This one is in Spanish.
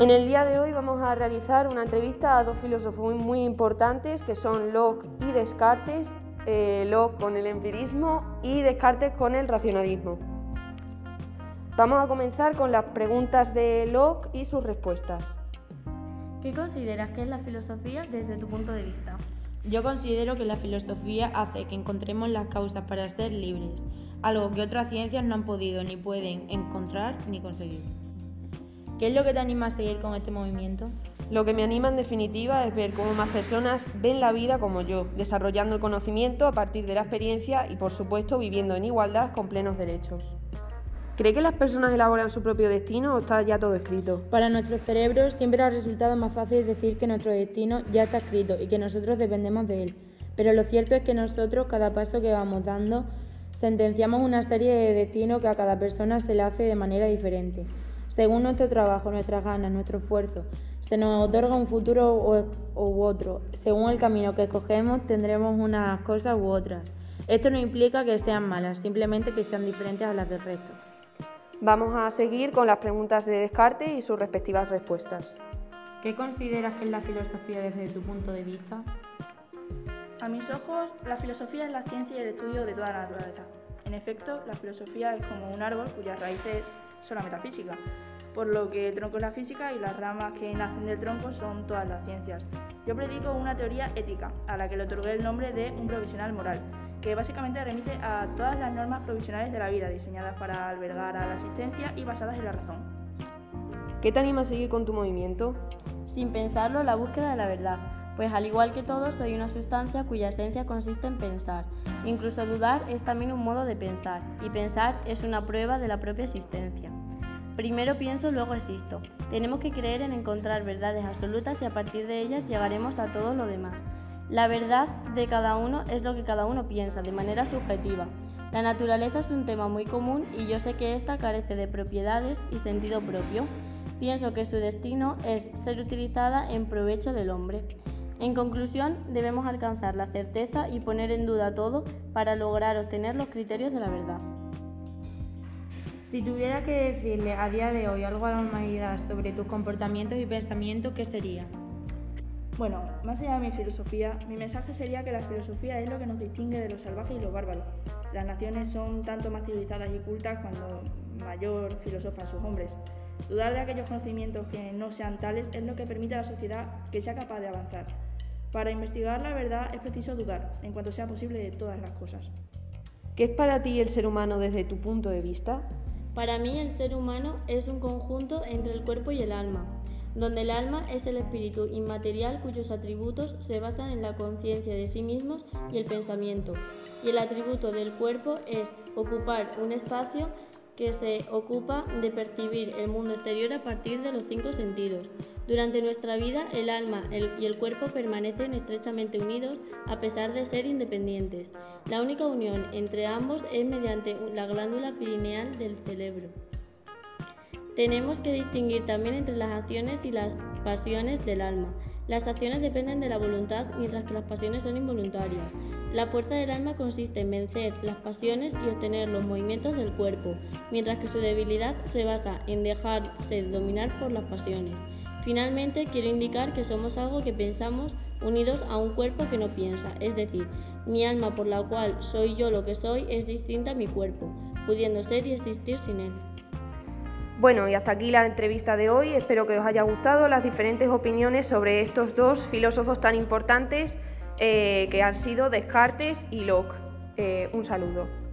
En el día de hoy vamos a realizar una entrevista a dos filósofos muy, importantes que son Locke y Descartes, eh, Locke con el empirismo y Descartes con el racionalismo. Vamos a comenzar con las preguntas de Locke y sus respuestas. ¿Qué consideras que es la filosofía desde tu punto de vista? Yo considero que la filosofía hace que encontremos las causas para ser libres, algo que otras ciencias no han podido ni pueden encontrar ni conseguir. ¿Qué es lo que te anima a seguir con este movimiento? Lo que me anima en definitiva es ver cómo más personas ven la vida como yo, desarrollando el conocimiento a partir de la experiencia y por supuesto viviendo en igualdad con plenos derechos. ¿Cree que las personas elaboran su propio destino o está ya todo escrito? Para nuestros cerebros siempre ha resultado más fácil decir que nuestro destino ya está escrito y que nosotros dependemos de él. Pero lo cierto es que nosotros, cada paso que vamos dando, sentenciamos una serie de destinos que a cada persona se le hace de manera diferente. Según nuestro trabajo, nuestras ganas, nuestro esfuerzo, se nos otorga un futuro u otro. Según el camino que escogemos, tendremos unas cosas u otras. Esto no implica que sean malas, simplemente que sean diferentes a las del resto. Vamos a seguir con las preguntas de Descartes y sus respectivas respuestas. ¿Qué consideras que es la filosofía desde tu punto de vista? A mis ojos, la filosofía es la ciencia y el estudio de toda la naturaleza. En efecto, la filosofía es como un árbol cuyas raíces son la metafísica, por lo que el tronco es la física y las ramas que nacen del tronco son todas las ciencias. Yo predico una teoría ética, a la que le otorgué el nombre de un provisional moral, que básicamente remite a todas las normas provisionales de la vida diseñadas para albergar a la existencia y basadas en la razón. ¿Qué te anima a seguir con tu movimiento? Sin pensarlo, la búsqueda de la verdad, pues al igual que todos soy una sustancia cuya esencia consiste en pensar. Incluso dudar es también un modo de pensar, y pensar es una prueba de la propia existencia. Primero pienso, luego existo. Tenemos que creer en encontrar verdades absolutas y a partir de ellas llegaremos a todo lo demás. La verdad de cada uno es lo que cada uno piensa, de manera subjetiva. La naturaleza es un tema muy común y yo sé que ésta carece de propiedades y sentido propio. Pienso que su destino es ser utilizada en provecho del hombre. En conclusión, debemos alcanzar la certeza y poner en duda todo para lograr obtener los criterios de la verdad. Si tuviera que decirle a día de hoy algo a la humanidad sobre tus comportamientos y pensamientos, ¿qué sería? Bueno, más allá de mi filosofía, mi mensaje sería que la filosofía es lo que nos distingue de los salvajes y los bárbaros. Las naciones son tanto más civilizadas y cultas cuando mayor filosofan sus hombres. Dudar de aquellos conocimientos que no sean tales es lo que permite a la sociedad que sea capaz de avanzar. Para investigar la verdad es preciso dudar, en cuanto sea posible, de todas las cosas. ¿Qué es para ti el ser humano desde tu punto de vista? Para mí el ser humano es un conjunto entre el cuerpo y el alma donde el alma es el espíritu inmaterial cuyos atributos se basan en la conciencia de sí mismos y el pensamiento, y el atributo del cuerpo es ocupar un espacio que se ocupa de percibir el mundo exterior a partir de los cinco sentidos. Durante nuestra vida, el alma y el cuerpo permanecen estrechamente unidos a pesar de ser independientes. La única unión entre ambos es mediante la glándula pineal del cerebro. Tenemos que distinguir también entre las acciones y las pasiones del alma. Las acciones dependen de la voluntad, mientras que las pasiones son involuntarias. La fuerza del alma consiste en vencer las pasiones y obtener los movimientos del cuerpo, mientras que su debilidad se basa en dejarse dominar por las pasiones. Finalmente, quiero indicar que somos algo que pensamos unidos a un cuerpo que no piensa, es decir, mi alma por la cual soy yo lo que soy es distinta a mi cuerpo, pudiendo ser y existir sin él. Bueno, y hasta aquí la entrevista de hoy. Espero que os haya gustado las diferentes opiniones sobre estos dos filósofos tan importantes eh, que han sido Descartes y Locke. Eh, un saludo.